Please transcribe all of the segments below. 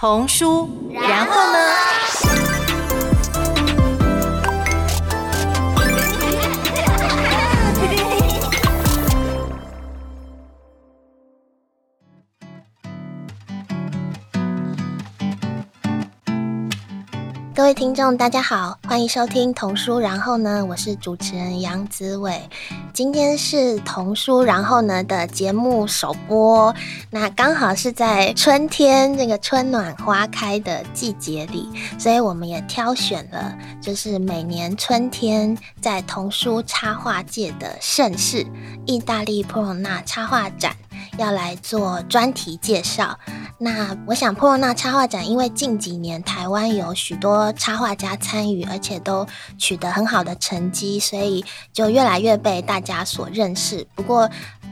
童书，然后呢？各位听众，大家好，欢迎收听童书。然后呢，我是主持人杨子伟。今天是童书，然后呢的节目首播，那刚好是在春天这个春暖花开的季节里，所以我们也挑选了，就是每年春天在童书插画界的盛事——意大利普罗纳插画展。要来做专题介绍。那我想，破浪那插画展，因为近几年台湾有许多插画家参与，而且都取得很好的成绩，所以就越来越被大家所认识。不过，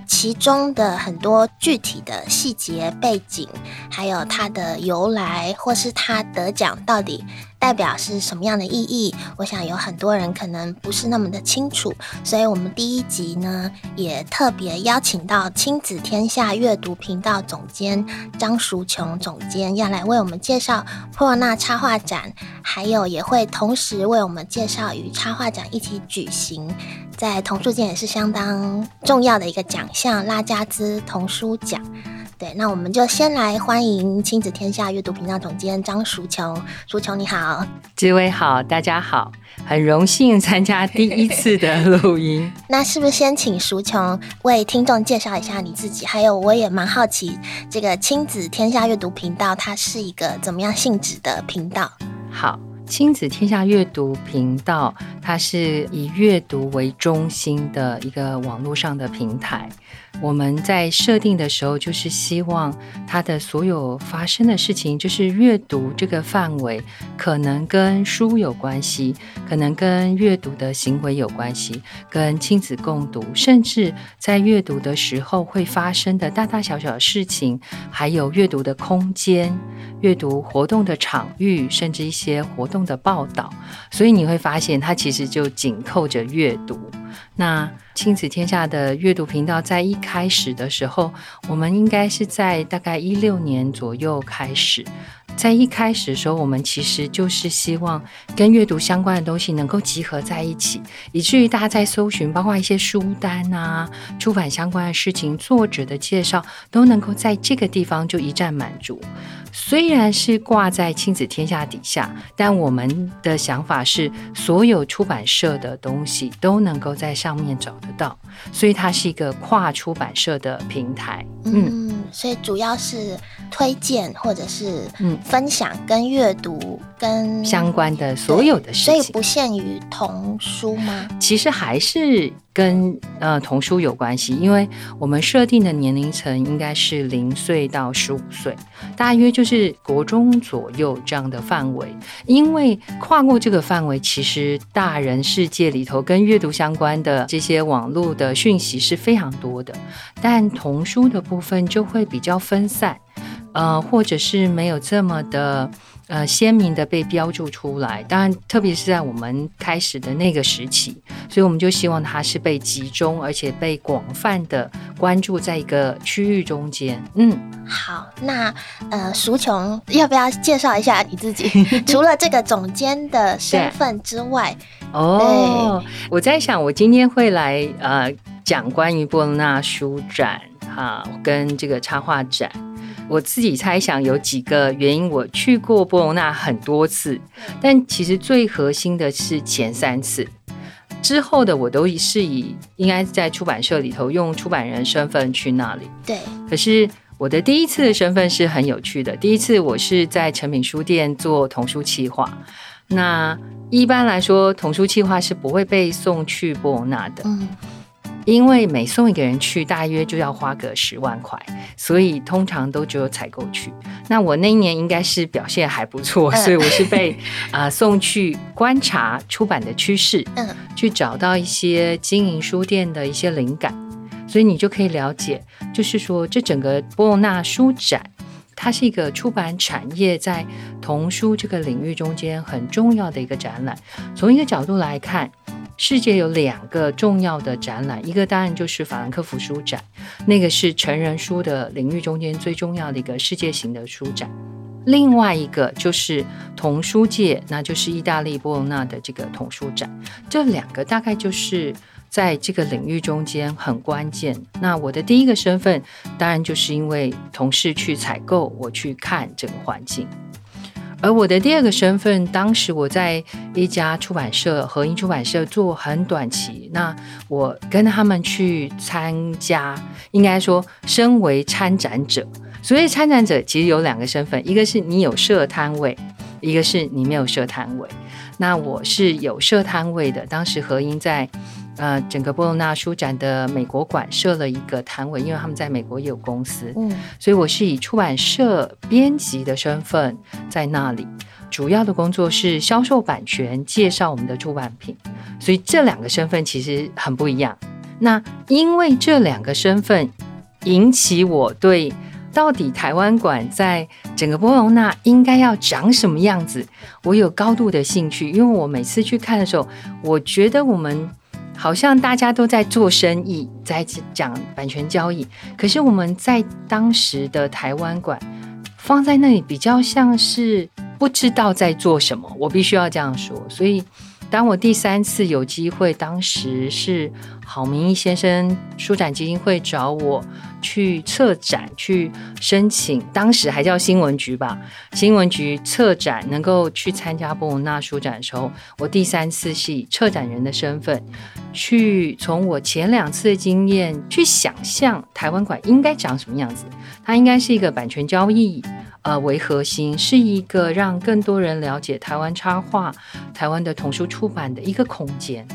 其中的很多具体的细节背景，还有它的由来，或是它得奖到底代表是什么样的意义，我想有很多人可能不是那么的清楚。所以，我们第一集呢，也特别邀请到亲子天下阅读频道总监张淑琼总监，要来为我们介绍波隆纳插画展，还有也会同时为我们介绍与插画展一起举行。在童书界也是相当重要的一个奖项——拉加兹童书奖。对，那我们就先来欢迎亲子天下阅读频道总监张淑琼。淑琼你好，志伟好，大家好，很荣幸参加第一次的录音。那是不是先请淑琼为听众介绍一下你自己？还有，我也蛮好奇，这个亲子天下阅读频道它是一个怎么样性质的频道？好。亲子天下阅读频道，它是以阅读为中心的一个网络上的平台。我们在设定的时候，就是希望它的所有发生的事情，就是阅读这个范围，可能跟书有关系，可能跟阅读的行为有关系，跟亲子共读，甚至在阅读的时候会发生的大大小小的事情，还有阅读的空间、阅读活动的场域，甚至一些活动的报道。所以你会发现，它其实就紧扣着阅读。那亲子天下的阅读频道在一开始的时候，我们应该是在大概一六年左右开始。在一开始的时候，我们其实就是希望跟阅读相关的东西能够集合在一起，以至于大家在搜寻，包括一些书单啊、出版相关的事情、作者的介绍，都能够在这个地方就一站满足。虽然是挂在亲子天下底下，但我们的想法是，所有出版社的东西都能够在上面找得到，所以它是一个跨出版社的平台。嗯，嗯，所以主要是推荐或者是嗯分享跟阅读跟相关的所有的事情，所以不限于童书吗？其实还是。跟呃童书有关系，因为我们设定的年龄层应该是零岁到十五岁，大约就是国中左右这样的范围。因为跨过这个范围，其实大人世界里头跟阅读相关的这些网络的讯息是非常多的，但童书的部分就会比较分散，呃，或者是没有这么的。呃，鲜明的被标注出来，当然，特别是在我们开始的那个时期，所以我们就希望它是被集中，而且被广泛的关注在一个区域中间。嗯，好，那呃，淑琼要不要介绍一下你自己？除了这个总监的身份之外，哦，我在想，我今天会来呃讲关于波隆纳书展哈、啊，跟这个插画展。我自己猜想有几个原因，我去过波隆纳很多次，但其实最核心的是前三次，之后的我都是以应该在出版社里头用出版人身份去那里。对，可是我的第一次的身份是很有趣的，第一次我是在诚品书店做童书企划。那一般来说，童书企划是不会被送去波隆纳的。嗯。因为每送一个人去，大约就要花个十万块，所以通常都只有采购去。那我那一年应该是表现还不错，所以我是被啊、呃、送去观察出版的趋势，嗯，去找到一些经营书店的一些灵感。所以你就可以了解，就是说这整个波隆纳书展，它是一个出版产业在童书这个领域中间很重要的一个展览。从一个角度来看。世界有两个重要的展览，一个当然就是法兰克福书展，那个是成人书的领域中间最重要的一个世界型的书展。另外一个就是童书界，那就是意大利波隆纳的这个童书展。这两个大概就是在这个领域中间很关键。那我的第一个身份，当然就是因为同事去采购，我去看这个环境。而我的第二个身份，当时我在一家出版社，合音出版社做很短期。那我跟他们去参加，应该说身为参展者。所以参展者其实有两个身份，一个是你有设摊位，一个是你没有设摊位。那我是有设摊位的，当时合音在。呃，整个波隆纳书展的美国馆设了一个摊位，因为他们在美国也有公司，嗯，所以我是以出版社编辑的身份在那里，主要的工作是销售版权，介绍我们的出版品，所以这两个身份其实很不一样。那因为这两个身份引起我对到底台湾馆在整个波隆纳应该要长什么样子，我有高度的兴趣，因为我每次去看的时候，我觉得我们。好像大家都在做生意，在讲版权交易，可是我们在当时的台湾馆放在那里，比较像是不知道在做什么。我必须要这样说。所以，当我第三次有机会，当时是郝明义先生书展基金会找我。去策展，去申请，当时还叫新闻局吧。新闻局策展能够去参加波隆纳书展的时候，我第三次是以策展人的身份，去从我前两次的经验去想象台湾馆应该长什么样子。它应该是一个版权交易呃为核心，是一个让更多人了解台湾插画、台湾的童书出版的一个空间。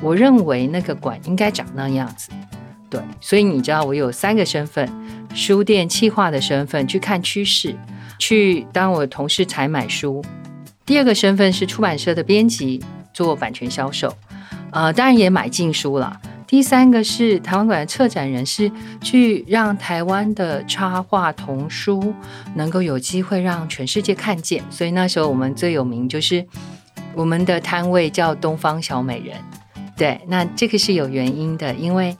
我认为那个馆应该长那样子。对，所以你知道我有三个身份：书店企划的身份，去看趋势，去当我同事采买书；第二个身份是出版社的编辑，做版权销售，呃，当然也买进书了；第三个是台湾馆的策展人，是去让台湾的插画童书能够有机会让全世界看见。所以那时候我们最有名就是我们的摊位叫东方小美人。对，那这个是有原因的，因为。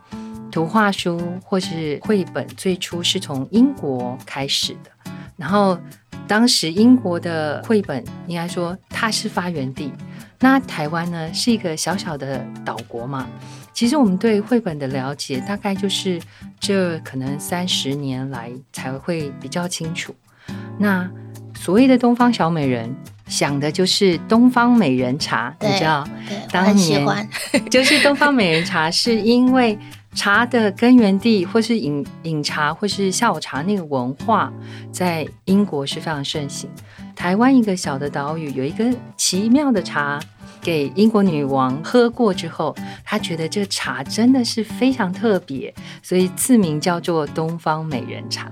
图画书或是绘本最初是从英国开始的，然后当时英国的绘本应该说它是发源地，那台湾呢是一个小小的岛国嘛，其实我们对绘本的了解大概就是这可能三十年来才会比较清楚。那所谓的东方小美人，想的就是东方美人茶，你知道？对，当年 就是东方美人茶，是因为。茶的根源地，或是饮饮茶，或是下午茶那个文化，在英国是非常盛行。台湾一个小的岛屿，有一个奇妙的茶，给英国女王喝过之后，她觉得这茶真的是非常特别，所以赐名叫做东方美人茶。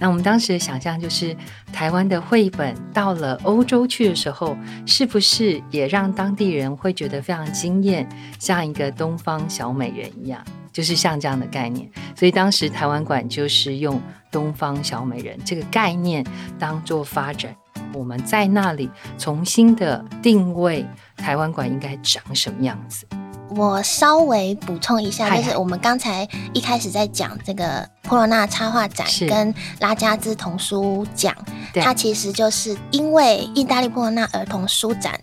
那我们当时的想象就是，台湾的绘本到了欧洲去的时候，是不是也让当地人会觉得非常惊艳，像一个东方小美人一样？就是像这样的概念，所以当时台湾馆就是用“东方小美人”这个概念当做发展。我们在那里重新的定位台湾馆应该长什么样子。我稍微补充一下，就是我们刚才一开始在讲这个波隆纳插画展跟拉加兹童书奖，它其实就是因为意大利波隆纳儿童书展。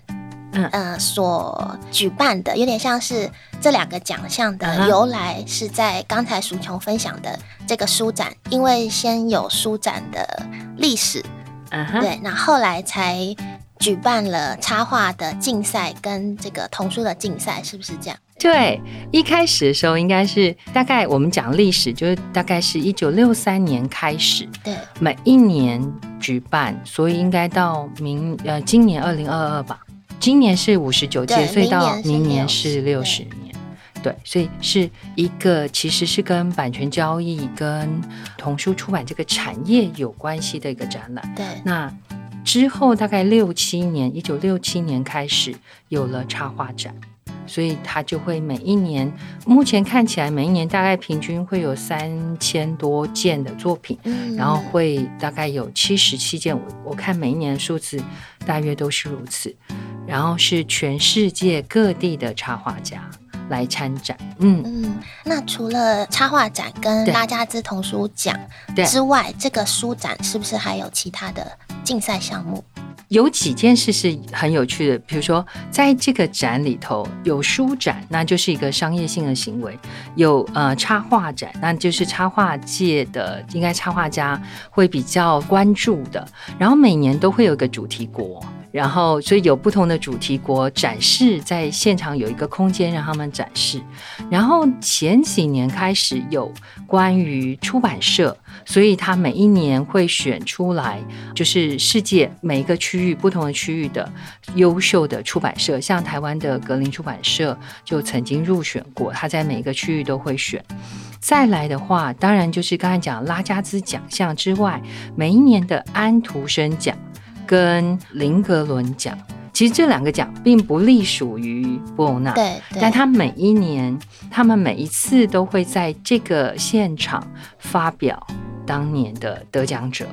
嗯、呃，所举办的有点像是这两个奖项的由来，是在刚才淑琼分享的这个书展，因为先有书展的历史，嗯哼，对，那后来才举办了插画的竞赛跟这个童书的竞赛，是不是这样？对，一开始的时候应该是大概我们讲历史，就是大概是一九六三年开始，对，每一年举办，所以应该到明呃今年二零二二吧。今年是五十九届，所以到明年是六十年。对，所以是一个其实是跟版权交易、跟童书出版这个产业有关系的一个展览。对，那之后大概六七年，一九六七年开始有了插画展，所以它就会每一年，目前看起来每一年大概平均会有三千多件的作品，嗯、然后会大概有七十七件。我我看每一年的数字大约都是如此。然后是全世界各地的插画家来参展。嗯嗯，那除了插画展跟拉加兹童书奖之外，这个书展是不是还有其他的竞赛项目？有几件事是很有趣的，比如说，在这个展里头有书展，那就是一个商业性的行为；有呃插画展，那就是插画界的应该插画家会比较关注的。然后每年都会有一个主题国。然后，所以有不同的主题国展示，在现场有一个空间让他们展示。然后前几年开始有关于出版社，所以他每一年会选出来，就是世界每一个区域不同的区域的优秀的出版社，像台湾的格林出版社就曾经入选过，他在每一个区域都会选。再来的话，当然就是刚才讲拉加兹奖项之外，每一年的安徒生奖。跟林格伦奖，其实这两个奖并不隶属于布欧纳，对，但他每一年，他们每一次都会在这个现场发表当年的得奖者，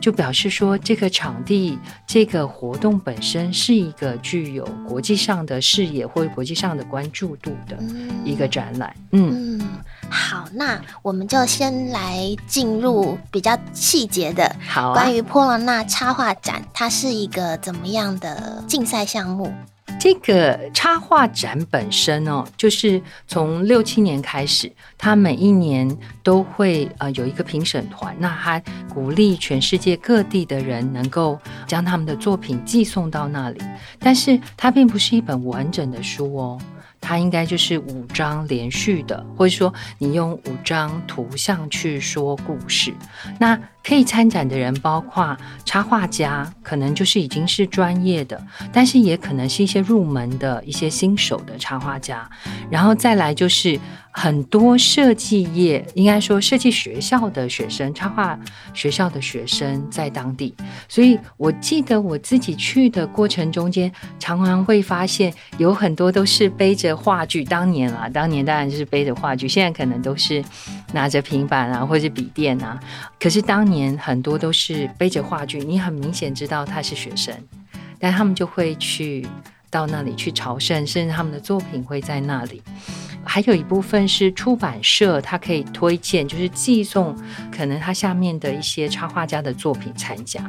就表示说这个场地、这个活动本身是一个具有国际上的视野或者国际上的关注度的一个展览，嗯。嗯好，那我们就先来进入比较细节的，好，关于波罗纳插画展，它是一个怎么样的竞赛项目？这个插画展本身哦，就是从六七年开始，它每一年都会呃有一个评审团，那他鼓励全世界各地的人能够将他们的作品寄送到那里，但是它并不是一本完整的书哦。它应该就是五张连续的，或者说你用五张图像去说故事。那可以参展的人包括插画家，可能就是已经是专业的，但是也可能是一些入门的一些新手的插画家。然后再来就是很多设计业，应该说设计学校的学生，插画学校的学生在当地。所以我记得我自己去的过程中间，常常会发现有很多都是背着画具。当年啊，当年当然是背着画具，现在可能都是拿着平板啊，或者笔电啊。可是当年。很多都是背着画具，你很明显知道他是学生，但他们就会去到那里去朝圣，甚至他们的作品会在那里。还有一部分是出版社，他可以推荐，就是寄送可能他下面的一些插画家的作品参加。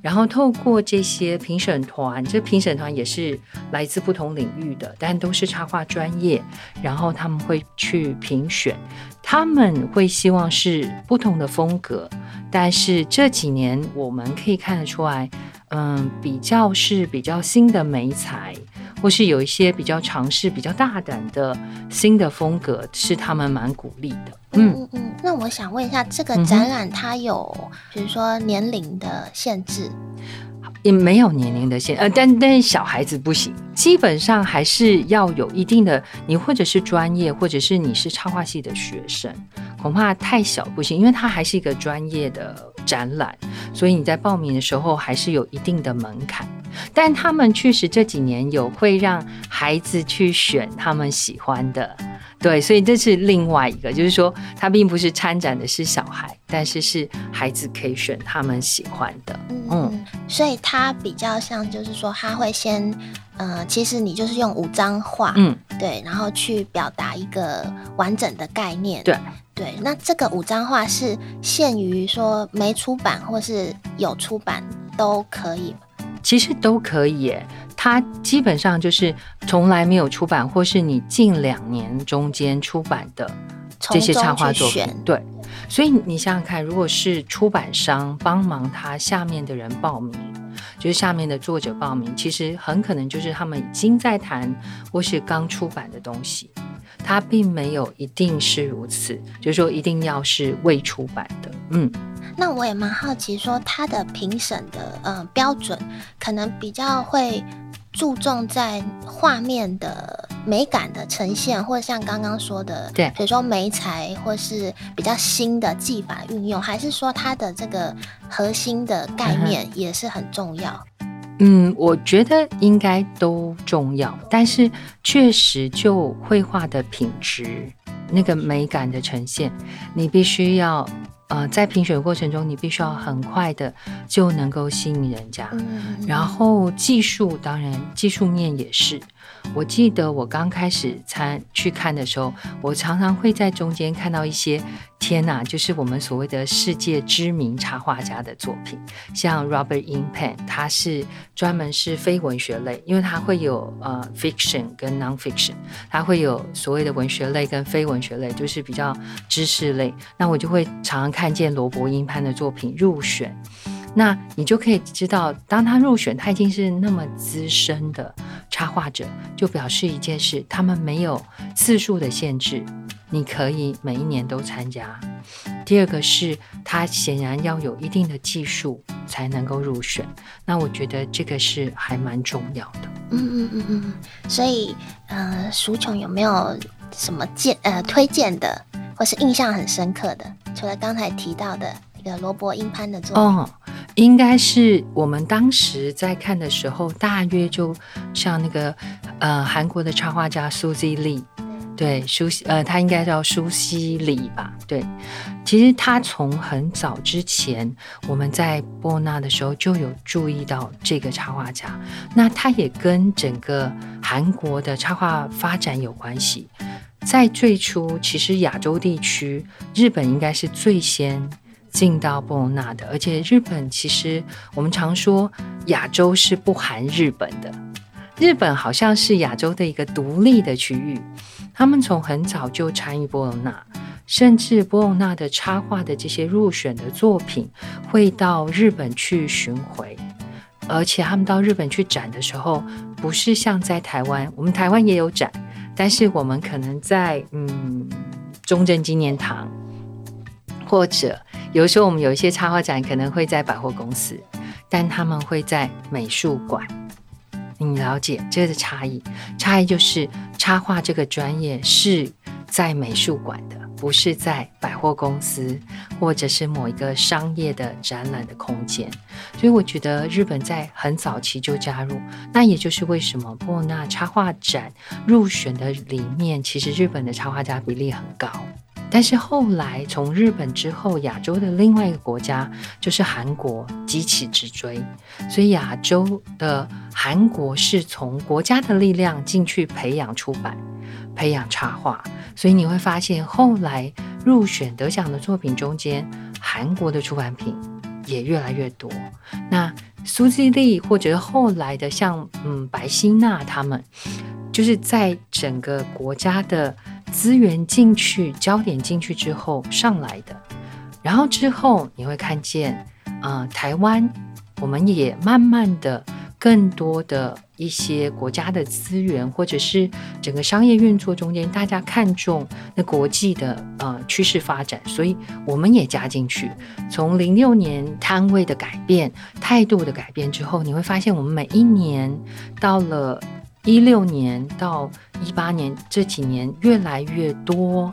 然后透过这些评审团，这评审团也是来自不同领域的，但都是插画专业。然后他们会去评选，他们会希望是不同的风格。但是这几年我们可以看得出来，嗯，比较是比较新的媒材，或是有一些比较尝试、比较大胆的新的风格，是他们蛮鼓励的。嗯嗯嗯，那我想问一下，这个展览它有，比如说年龄的限制？也没有年龄的限，呃，但但小孩子不行，基本上还是要有一定的，你或者是专业，或者是你是插画系的学生，恐怕太小不行，因为它还是一个专业的展览，所以你在报名的时候还是有一定的门槛。但他们确实这几年有会让孩子去选他们喜欢的。对，所以这是另外一个，就是说，他并不是参展的是小孩，但是是孩子可以选他们喜欢的。嗯，嗯，所以他比较像，就是说，他会先，嗯、呃，其实你就是用五张画，嗯，对，然后去表达一个完整的概念。对，对，那这个五张画是限于说没出版或是有出版都可以？其实都可以耶。它基本上就是从来没有出版，或是你近两年中间出版的这些插画作品。对，所以你想想看，如果是出版商帮忙他下面的人报名，就是下面的作者报名，其实很可能就是他们已经在谈或是刚出版的东西。它并没有一定是如此，就是说一定要是未出版的。嗯，那我也蛮好奇，说他的评审的呃标准可能比较会。注重在画面的美感的呈现，或者像刚刚说的，对，比如说媒材，或是比较新的技法运用，还是说它的这个核心的概念也是很重要？嗯，我觉得应该都重要，但是确实就绘画的品质，那个美感的呈现，你必须要。呃，在评选过程中，你必须要很快的就能够吸引人家。嗯，然后技术当然技术面也是，我记得我刚开始参去看的时候，我常常会在中间看到一些天呐，就是我们所谓的世界知名插画家的作品，像 Robert Inpen，他是专门是非文学类，因为他会有呃 fiction 跟 non-fiction，他会有所谓的文学类跟非文学类，就是比较知识类。那我就会常常看见罗伯·英潘的作品入选。那你就可以知道，当他入选，他已经是那么资深的插画者，就表示一件事：他们没有次数的限制，你可以每一年都参加。第二个是，他显然要有一定的技术才能够入选。那我觉得这个是还蛮重要的。嗯嗯嗯嗯。所以，呃，淑琼有没有什么荐呃推荐的，或是印象很深刻的？除了刚才提到的一个罗伯·英潘的作品。哦应该是我们当时在看的时候，大约就像那个呃韩国的插画家苏西里，对苏西呃他应该叫苏西里吧？对，其实他从很早之前我们在波纳的时候就有注意到这个插画家，那他也跟整个韩国的插画发展有关系。在最初，其实亚洲地区日本应该是最先。进到波隆纳的，而且日本其实我们常说亚洲是不含日本的，日本好像是亚洲的一个独立的区域。他们从很早就参与波隆纳，甚至波隆纳的插画的这些入选的作品会到日本去巡回，而且他们到日本去展的时候，不是像在台湾，我们台湾也有展，但是我们可能在嗯中正纪念堂或者。有时候我们有一些插画展可能会在百货公司，但他们会在美术馆。你了解这个差异？差异就是插画这个专业是在美术馆的，不是在百货公司或者是某一个商业的展览的空间。所以我觉得日本在很早期就加入，那也就是为什么波纳插画展入选的里面，其实日本的插画家比例很高。但是后来，从日本之后，亚洲的另外一个国家就是韩国，急起直追。所以亚洲的韩国是从国家的力量进去培养出版、培养插画。所以你会发现，后来入选得奖的作品中间，韩国的出版品也越来越多。那苏西利或者后来的像嗯白希娜他们，就是在整个国家的。资源进去，焦点进去之后上来的，然后之后你会看见，啊、台湾我们也慢慢的更多的一些国家的资源，或者是整个商业运作中间，大家看重那国际的呃趋势发展，所以我们也加进去。从零六年摊位的改变、态度的改变之后，你会发现我们每一年到了。一六年到一八年这几年，越来越多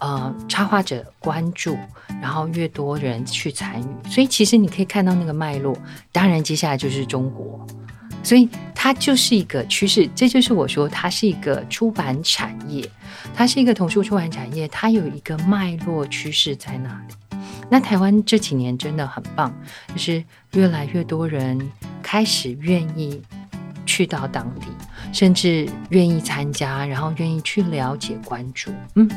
呃插画者关注，然后越多人去参与，所以其实你可以看到那个脉络。当然，接下来就是中国，所以它就是一个趋势。这就是我说，它是一个出版产业，它是一个童书出版产业，它有一个脉络趋势在那里。那台湾这几年真的很棒，就是越来越多人开始愿意去到当地。甚至愿意参加，然后愿意去了解、关注。嗯，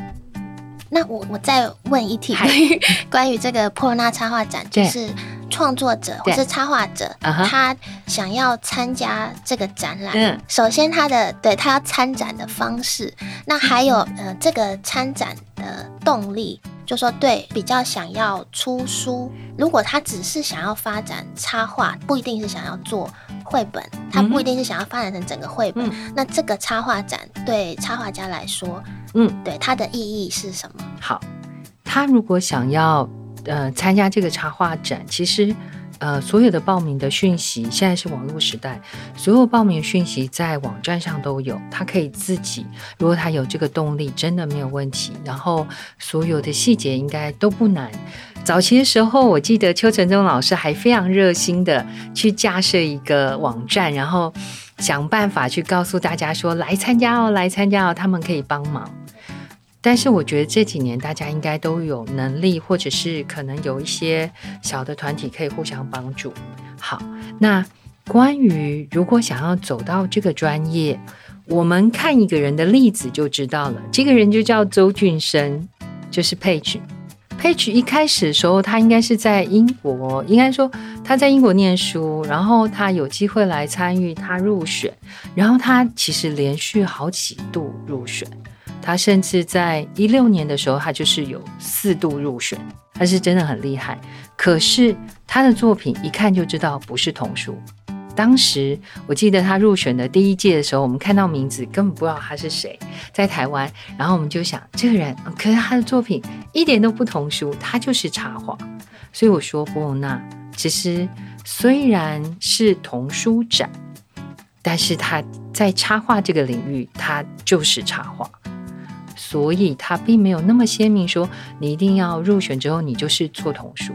那我我再问一题关于 关于这个波隆纳插画展，就是创作者或是插画者，他想要参加这个展览，嗯，首先他的对他要参展的方式，那还有呃这个参展的动力，就说对比较想要出书，如果他只是想要发展插画，不一定是想要做。绘本，他不一定是想要发展成整个绘本。嗯、那这个插画展对插画家来说，嗯，对它的意义是什么？好，他如果想要呃参加这个插画展，其实呃所有的报名的讯息，现在是网络时代，所有报名讯息在网站上都有，他可以自己，如果他有这个动力，真的没有问题。然后所有的细节应该都不难。早期的时候，我记得邱承宗老师还非常热心的去架设一个网站，然后想办法去告诉大家说，来参加哦，来参加哦，他们可以帮忙。但是我觉得这几年大家应该都有能力，或者是可能有一些小的团体可以互相帮助。好，那关于如果想要走到这个专业，我们看一个人的例子就知道了，这个人就叫周俊生，就是 Page。Page 一开始的时候，他应该是在英国，应该说他在英国念书，然后他有机会来参与，他入选，然后他其实连续好几度入选，他甚至在一六年的时候，他就是有四度入选，他是真的很厉害。可是他的作品一看就知道不是童书。当时我记得他入选的第一届的时候，我们看到名字根本不知道他是谁，在台湾，然后我们就想这个人，可是他的作品一点都不童书，他就是插画。所以我说布隆纳其实虽然是童书展，但是他在插画这个领域，他就是插画，所以他并没有那么鲜明说你一定要入选之后你就是做童书。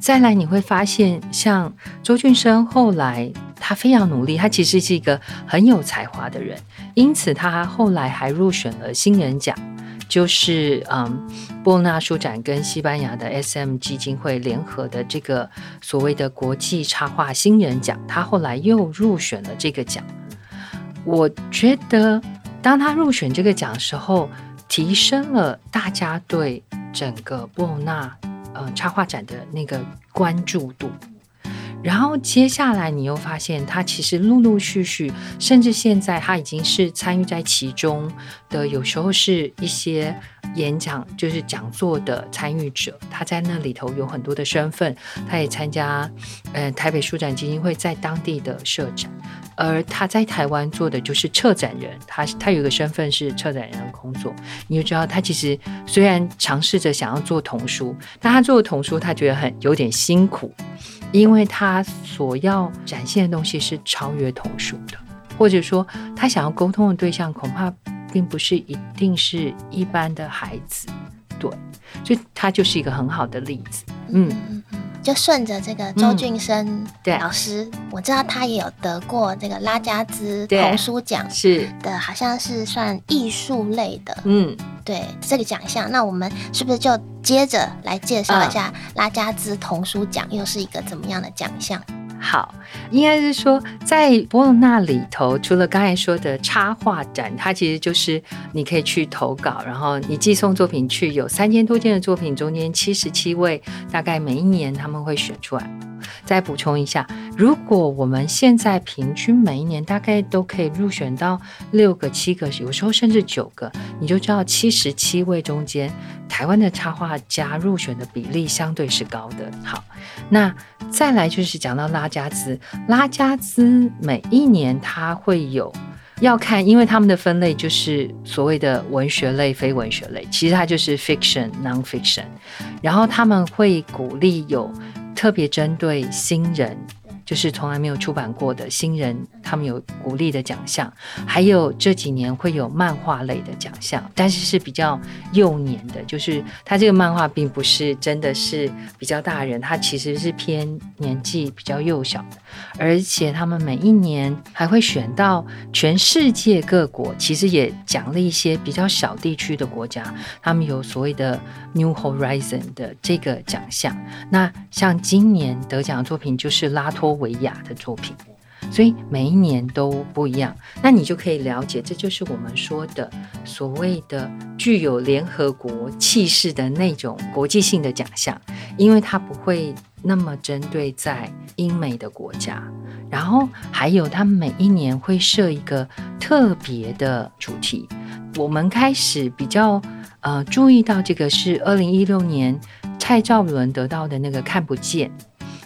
再来你会发现，像周俊生后来。他非常努力，他其实是一个很有才华的人，因此他后来还入选了新人奖，就是嗯，波纳书展跟西班牙的 SM 基金会联合的这个所谓的国际插画新人奖，他后来又入选了这个奖。我觉得，当他入选这个奖的时候，提升了大家对整个布隆纳嗯插画展的那个关注度。然后接下来，你又发现他其实陆陆续续，甚至现在他已经是参与在其中的，有时候是一些演讲，就是讲座的参与者。他在那里头有很多的身份，他也参加，呃，台北书展基金会在当地的设展，而他在台湾做的就是策展人，他他有一个身份是策展人的工作。你就知道，他其实虽然尝试着想要做童书，但他做的童书，他觉得很有点辛苦。因为他所要展现的东西是超越童书的，或者说他想要沟通的对象恐怕并不是一定是一般的孩子，对，所以他就是一个很好的例子。嗯嗯嗯，就顺着这个周俊生老师，嗯、我知道他也有得过这个拉加兹童书奖，是的，好像是算艺术类的。嗯。对这个奖项，那我们是不是就接着来介绍一下拉加兹童书奖又是一个怎么样的奖项？好，应该是说在波隆纳里头，除了刚才说的插画展，它其实就是你可以去投稿，然后你寄送作品去，有三千多件的作品，中间七十七位，大概每一年他们会选出来。再补充一下，如果我们现在平均每一年大概都可以入选到六个、七个，有时候甚至九个，你就知道七十七位中间，台湾的插画家入选的比例相对是高的。好，那再来就是讲到拉加兹，拉加兹每一年他会有要看，因为他们的分类就是所谓的文学类、非文学类，其实它就是 fiction、non-fiction，然后他们会鼓励有。特别针对新人，就是从来没有出版过的新人，他们有鼓励的奖项，还有这几年会有漫画类的奖项，但是是比较幼年的，就是他这个漫画并不是真的是比较大人，他其实是偏年纪比较幼小的，而且他们每一年还会选到全世界各国，其实也奖励一些比较小地区的国家，他们有所谓的 New Horizon 的这个奖项。那像今年得奖的作品就是拉脱维亚的作品。所以每一年都不一样，那你就可以了解，这就是我们说的所谓的具有联合国气势的那种国际性的奖项，因为它不会那么针对在英美的国家，然后还有它每一年会设一个特别的主题。我们开始比较呃注意到这个是二零一六年蔡兆伦得到的那个看不见。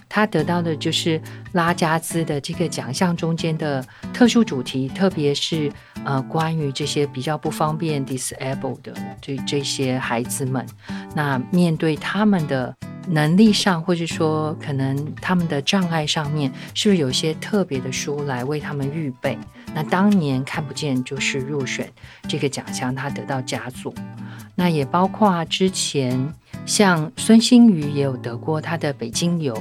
他得到的就是拉加兹的这个奖项中间的特殊主题，特别是呃关于这些比较不方便 disable 的这这些孩子们，那面对他们的能力上，或者说可能他们的障碍上面，是不是有一些特别的书来为他们预备？那当年看不见就是入选这个奖项，他得到佳作。那也包括之前像孙兴瑜也有得过他的《北京游》。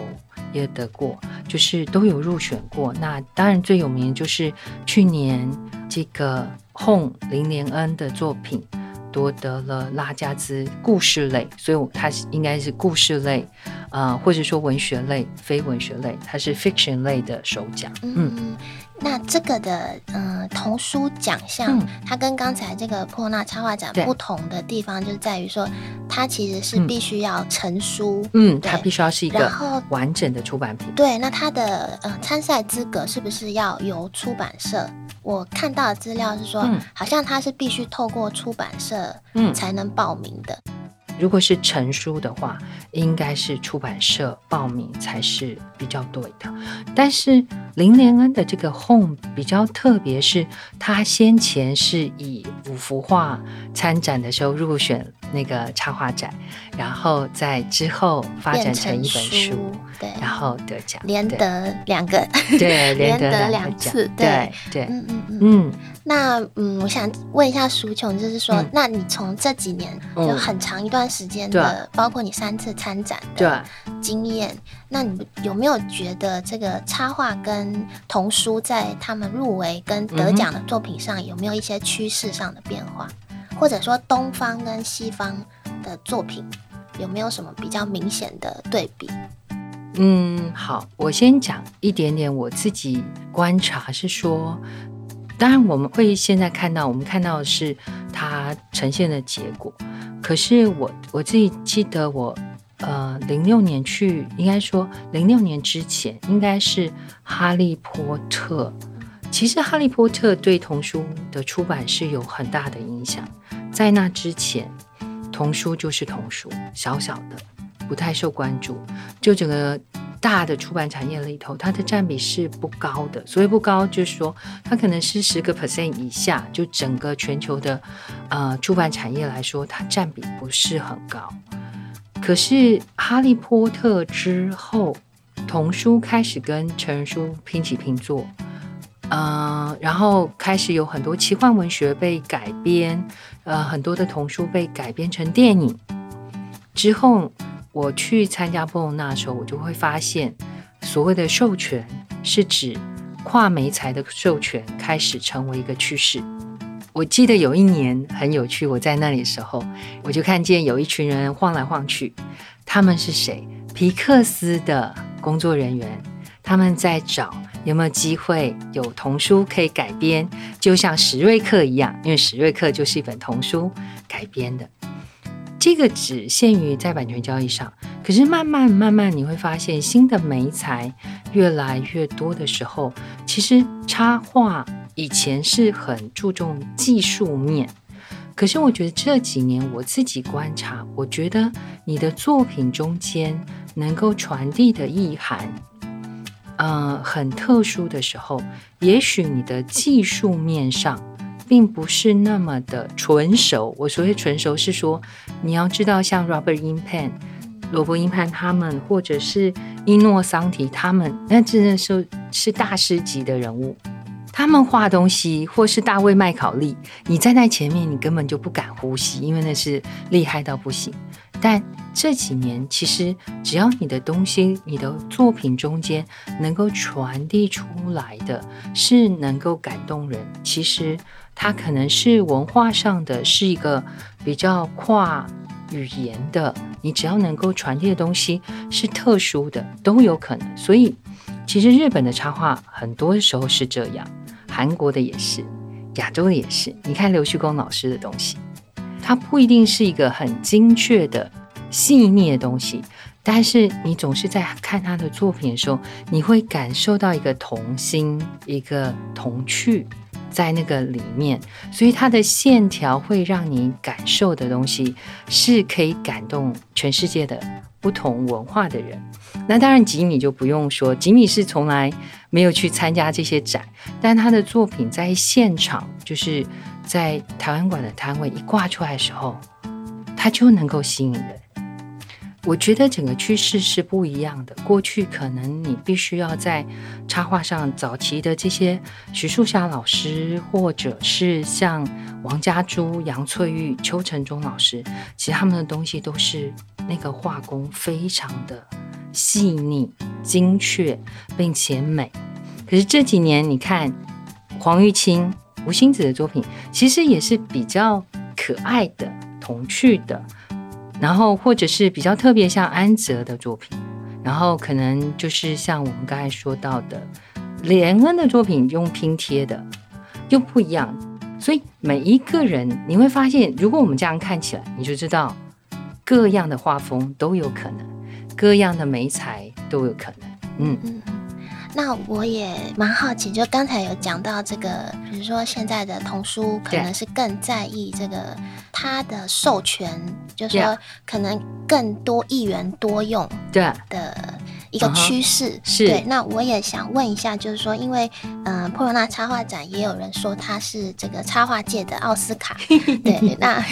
也得过，就是都有入选过。那当然最有名就是去年这个 Home 林连恩的作品夺得了拉加兹故事类，所以它应该是故事类呃，或者说文学类、非文学类，它是 fiction 类的首奖。嗯那这个的嗯童书奖项，嗯、它跟刚才这个破纳插画展不同的地方，就是在于说，它其实是必须要成书，嗯，它必须要是一个完整的出版品。对，那它的呃参赛资格是不是要由出版社？我看到的资料是说，嗯、好像它是必须透过出版社嗯才能报名的。如果是成书的话，应该是出版社报名才是比较对的。但是林连恩的这个 Home 比较特别，是他先前是以五幅画参展的时候入选那个插画展，然后在之后发展成一本书，书对，然后得奖，连得两个，对，连得两次，对对，嗯嗯嗯。嗯。那嗯，我想问一下苏琼，就是说，嗯、那你从这几年就很长一段时间的，嗯、包括你三次参展的经验，那你有没有觉得这个插画跟童书在他们入围跟得奖的作品上有没有一些趋势上的变化？嗯、或者说东方跟西方的作品有没有什么比较明显的对比？嗯，好，我先讲一点点我自己观察是说。当然，我们会现在看到，我们看到的是它呈现的结果。可是我我自己记得我，呃零六年去，应该说零六年之前，应该是《哈利波特》。其实《哈利波特》对童书的出版是有很大的影响。在那之前，童书就是童书，小小的，不太受关注，就整个。大的出版产业里头，它的占比是不高的。所以不高，就是说它可能是十个 percent 以下。就整个全球的呃出版产业来说，它占比不是很高。可是《哈利波特》之后，童书开始跟成人书平起平坐，呃，然后开始有很多奇幻文学被改编，呃，很多的童书被改编成电影之后。我去参加波隆那的时候，我就会发现，所谓的授权是指跨媒材的授权开始成为一个趋势。我记得有一年很有趣，我在那里的时候，我就看见有一群人晃来晃去，他们是谁？皮克斯的工作人员，他们在找有没有机会有童书可以改编，就像史瑞克一样，因为史瑞克就是一本童书改编的。这个只限于在版权交易上，可是慢慢慢慢你会发现，新的媒材越来越多的时候，其实插画以前是很注重技术面，可是我觉得这几年我自己观察，我觉得你的作品中间能够传递的意涵，呃，很特殊的时候，也许你的技术面上。并不是那么的纯熟。我所谓纯熟是说，你要知道，像 Robert Inpen、罗伯·英潘他们，或者是伊诺桑提他们，那真的是是大师级的人物。他们画东西，或是大卫·麦考利，你站在前面，你根本就不敢呼吸，因为那是厉害到不行。但这几年，其实只要你的东西、你的作品中间能够传递出来的是能够感动人，其实。它可能是文化上的，是一个比较跨语言的。你只要能够传递的东西是特殊的，都有可能。所以，其实日本的插画很多时候是这样，韩国的也是，亚洲的也是。你看刘旭光老师的东西，它不一定是一个很精确的、细腻的东西，但是你总是在看他的作品的时候，你会感受到一个童心，一个童趣。在那个里面，所以它的线条会让你感受的东西是可以感动全世界的不同文化的人。那当然，吉米就不用说，吉米是从来没有去参加这些展，但他的作品在现场，就是在台湾馆的摊位一挂出来的时候，他就能够吸引人。我觉得整个趋势是不一样的。过去可能你必须要在插画上早期的这些徐树霞老师，或者是像王家珠、杨翠玉、邱成忠老师，其实他们的东西都是那个画工非常的细腻、精确，并且美。可是这几年你看黄玉清、吴欣子的作品，其实也是比较可爱的、童趣的。然后，或者是比较特别，像安泽的作品，然后可能就是像我们刚才说到的，连恩的作品用拼贴的又不一样，所以每一个人你会发现，如果我们这样看起来，你就知道各样的画风都有可能，各样的媒材都有可能。嗯嗯，那我也蛮好奇，就刚才有讲到这个，比如说现在的童书可能是更在意这个它的授权，就是说可能更多一元多用的。一个趋势、uh -huh, 是。对，那我也想问一下，就是说，因为嗯、呃，波罗纳插画展也有人说他是这个插画界的奥斯卡，对，那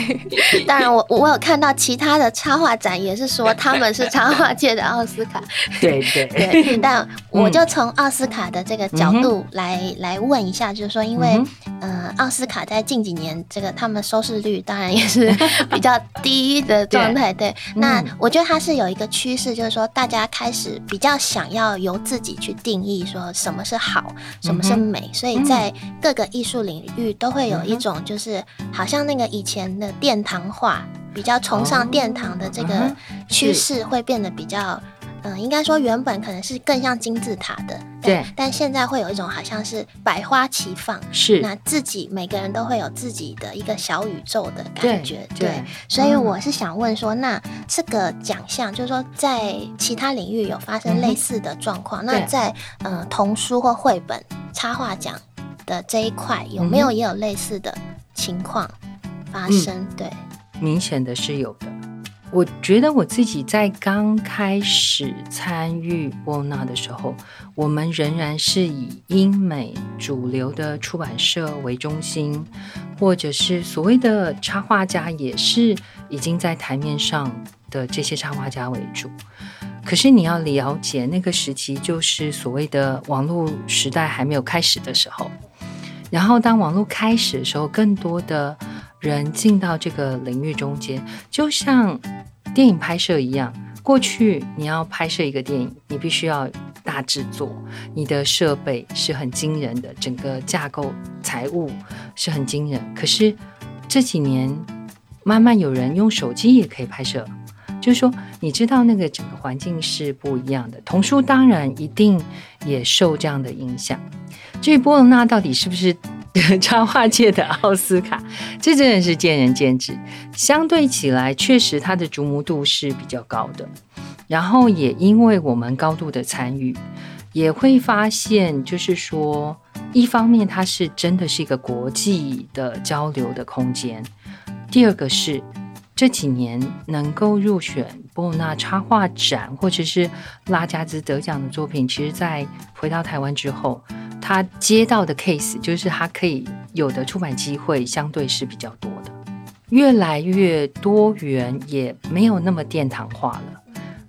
当然我我有看到其他的插画展也是说他们是插画界的奥斯卡，对对。对，但 我就从奥斯卡的这个角度来、嗯、来问一下，就是说，因为嗯，奥、呃、斯卡在近几年这个他们收视率当然也是比较低的状态，对，对。那我觉得它是有一个趋势，就是说大家开始。比较想要由自己去定义，说什么是好，什么是美，嗯、所以在各个艺术领域都会有一种，就是好像那个以前的殿堂化，比较崇尚殿堂的这个趋势会变得比较。嗯，应该说原本可能是更像金字塔的，对，但现在会有一种好像是百花齐放，是那自己每个人都会有自己的一个小宇宙的感觉，对，对，所以我是想问说，那这个奖项就是说在其他领域有发生类似的状况，嗯，那在呃童书或绘本插画奖的这一块有没有也有类似的情况发生？嗯，对，明显的是有的。我觉得我自己在刚开始参与波纳的时候，我们仍然是以英美主流的出版社为中心，或者是所谓的插画家，也是已经在台面上的这些插画家为主。可是你要了解，那个时期就是所谓的网络时代还没有开始的时候。然后当网络开始的时候，更多的人进到这个领域中间，就像。电影拍摄一样，过去你要拍摄一个电影，你必须要大制作，你的设备是很惊人的，整个架构、财务是很惊人。可是这几年，慢慢有人用手机也可以拍摄，就是说，你知道那个整个环境是不一样的。童书当然一定也受这样的影响。至于波隆纳到底是不是？插画界的奥斯卡，这真的是见仁见智。相对起来，确实它的瞩目度是比较高的。然后也因为我们高度的参与，也会发现，就是说，一方面它是真的是一个国际的交流的空间。第二个是这几年能够入选波隆纳插画展，或者是拉加兹得奖的作品，其实在回到台湾之后。他接到的 case 就是他可以有的出版机会相对是比较多的，越来越多元，也没有那么殿堂化了。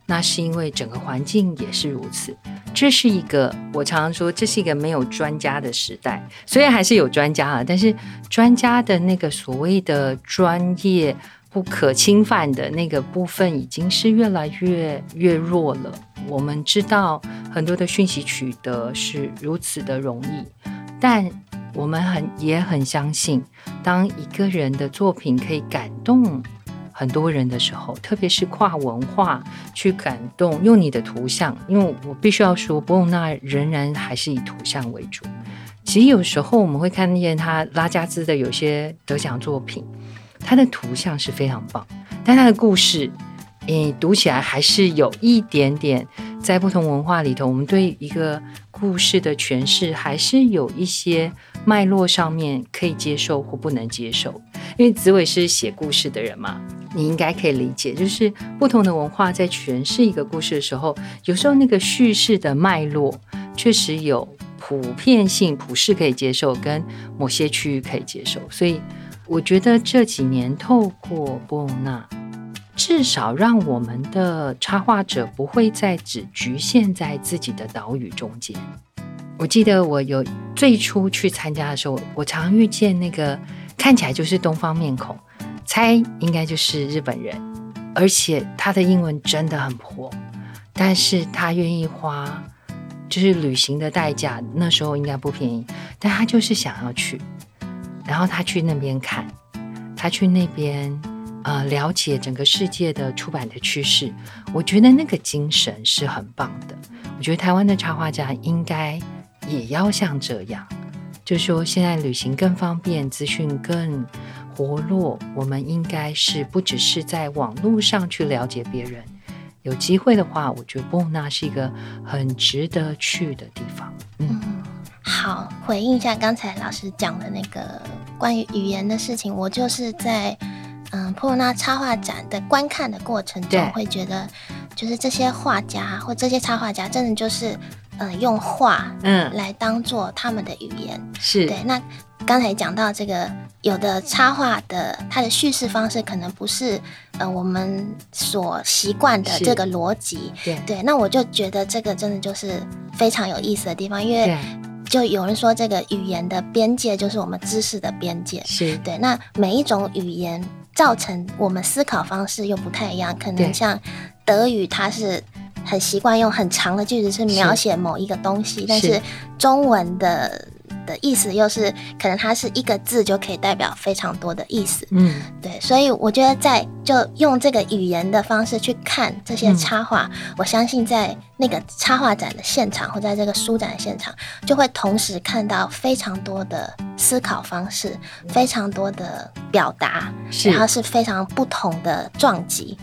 那是因为整个环境也是如此。这是一个我常常说，这是一个没有专家的时代。虽然还是有专家啊，但是专家的那个所谓的专业不可侵犯的那个部分，已经是越来越越弱了。我们知道很多的讯息取得是如此的容易，但我们很也很相信，当一个人的作品可以感动很多人的时候，特别是跨文化去感动，用你的图像，因为我必须要说，波隆纳仍然还是以图像为主。其实有时候我们会看见他拉加兹的有些得奖作品，它的图像是非常棒，但它的故事。你读起来还是有一点点，在不同文化里头，我们对一个故事的诠释还是有一些脉络上面可以接受或不能接受。因为子伟是写故事的人嘛，你应该可以理解，就是不同的文化在诠释一个故事的时候，有时候那个叙事的脉络确实有普遍性、普世可以接受，跟某些区域可以接受。所以我觉得这几年透过波隆纳。至少让我们的插画者不会再只局限在自己的岛屿中间。我记得我有最初去参加的时候，我常遇见那个看起来就是东方面孔，猜应该就是日本人，而且他的英文真的很破，但是他愿意花就是旅行的代价，那时候应该不便宜，但他就是想要去，然后他去那边看，他去那边。呃了解整个世界的出版的趋势。我觉得那个精神是很棒的。我觉得台湾的插画家应该也要像这样，就说现在旅行更方便，资讯更活络，我们应该是不只是在网络上去了解别人。有机会的话，我觉得波那是一个很值得去的地方。嗯，好，回应一下刚才老师讲的那个关于语言的事情，我就是在嗯普罗纳插画展的观看的过程中，会觉得就是这些画家或这些插画家，真的就是嗯、呃、用画嗯。来当做他们的语言。是。对那。刚才讲到这个，有的插画的它的叙事方式可能不是呃我们所习惯的这个逻辑，对。对，那我就觉得这个真的就是非常有意思的地方，因为就有人说这个语言的边界就是我们知识的边界，是对。那每一种语言造成我们思考方式又不太一样，可能像德语，它是很习惯用很长的句子去描写某一个东西，但是中文的。的意思又是可能它是一个字就可以代表非常多的意思，嗯，对，所以我觉得在就用这个语言的方式去看这些插画，嗯，我相信在那个插画展的现场或在这个书展的现场，就会同时看到非常多的思考方式，非常多的表达，然后是非常不同的撞击，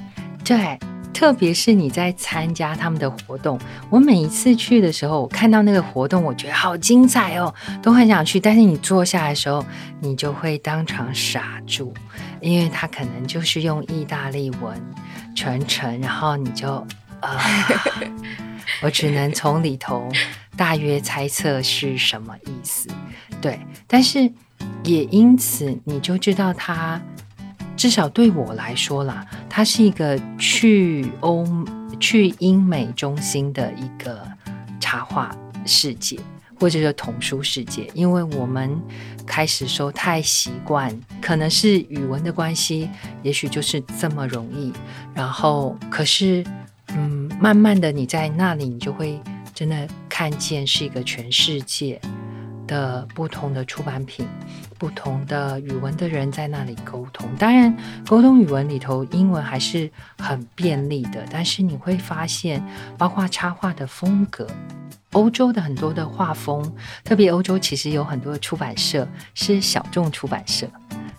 对。特别是你在参加他们的活动，我每一次去的时候，我看到那个活动，我觉得好精彩哦，都很想去。但是你坐下来的时候，你就会当场傻住，因为他可能就是用意大利文全程，然后你就啊，呃、我只能从里头大约猜测是什么意思。对，但是也因此你就知道他。至少对我来说啦，它是一个去欧去英美中心的一个插画世界，或者是童书世界。因为我们开始说太习惯，可能是语文的关系，也许就是这么容易。然后，可是，嗯，慢慢的你在那里，你就会真的看见是一个全世界的不同的出版品。不同的语文的人在那里沟通，当然沟通语文里头，英文还是很便利的。但是你会发现，包括插画的风格，欧洲的很多的画风，特别欧洲其实有很多的出版社是小众出版社，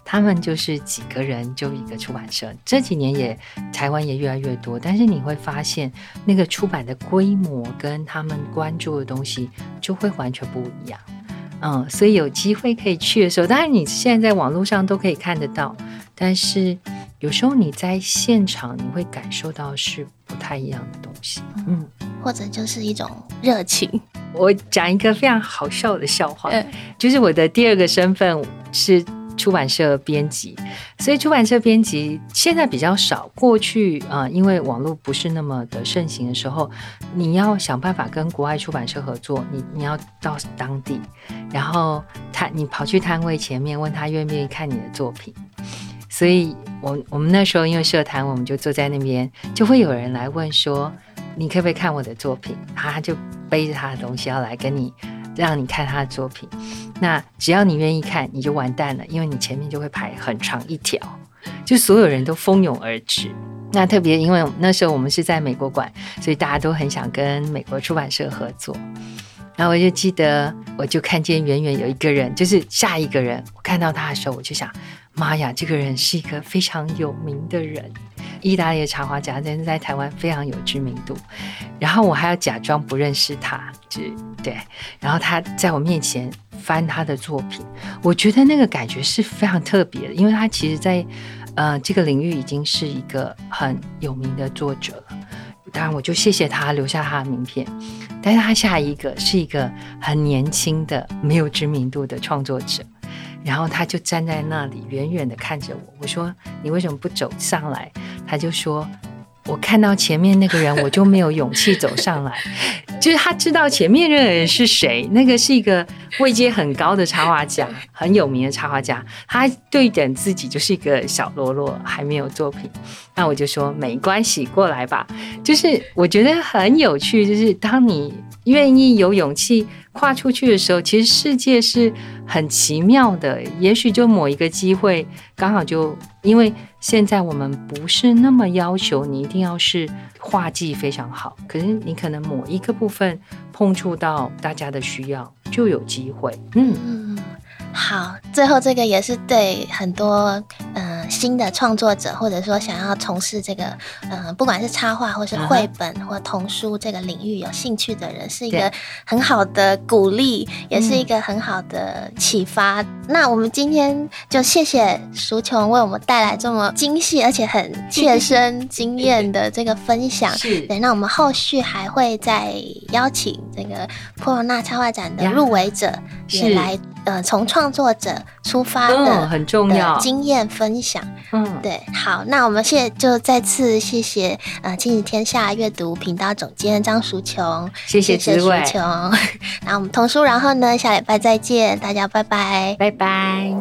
他们就是几个人就一个出版社。这几年也台湾也越来越多，但是你会发现那个出版的规模跟他们关注的东西就会完全不一样。嗯，所以有机会可以去的时候，当然你现在在网络上都可以看得到，但是有时候你在现场你会感受到是不太一样的东西，嗯，或者就是一种热情。我讲一个非常好笑的笑话，嗯，就是我的第二个身份是。出版社编辑，所以出版社编辑现在比较少。过去啊、因为网络不是那么的盛行的时候，你要想办法跟国外出版社合作，你你要到当地，然后他你跑去摊位前面问他愿不愿意看你的作品。所以我我们那时候因为社团，我们就坐在那边，就会有人来问说，你可不可以看我的作品？他就背着他的东西要来跟你。让你看他的作品，那只要你愿意看，你就完蛋了，因为你前面就会排很长一条，就所有人都蜂拥而至。那特别因为那时候我们是在美国馆，所以大家都很想跟美国出版社合作。然后我就记得，我就看见远远有一个人，就是下一个人。我看到他的时候，我就想，妈呀，这个人是一个非常有名的人，意大利的插画家，但是在台湾非常有知名度。然后我还要假装不认识他，就。对，然后他在我面前翻他的作品，我觉得那个感觉是非常特别的，因为他其实在呃这个领域已经是一个很有名的作者了。当然，我就谢谢他留下他的名片，但是他下一个是一个很年轻的、没有知名度的创作者，然后他就站在那里远远的看着我。我说：“你为什么不走上来？”他就说：“我看到前面那个人，我就没有勇气走上来。”就是他知道前面那个人是谁，那个是一个位阶很高的插画家，很有名的插画家。他对等自己就是一个小喽啰，还没有作品。那我就说没关系，过来吧。就是我觉得很有趣，就是当你愿意有勇气跨出去的时候，其实世界是很奇妙的。也许就某一个机会，刚好就因为现在我们不是那么要求你一定要是。画技非常好，可是你可能某一个部分碰触到大家的需要，就有机会。嗯。好，最后这个也是对很多嗯、新的创作者，或者说想要从事这个嗯、呃、不管是插画或是绘本或童书这个领域有兴趣的人，是一个很好的鼓励，也是一个很好的启发。嗯、那我们今天就谢谢淑琼为我们带来这么精细而且很切身经验的这个分享。是，对，那我们后续还会再邀请这个波隆那插画展的入围者也来。呃，从创作者出发的、嗯、很重要。经验分享，嗯，对，好，那我们现在就再次谢谢呃亲子天下阅读频道总监张淑琼，谢谢淑琼，那我们童书，然后呢，下礼拜再见，大家拜拜，拜拜。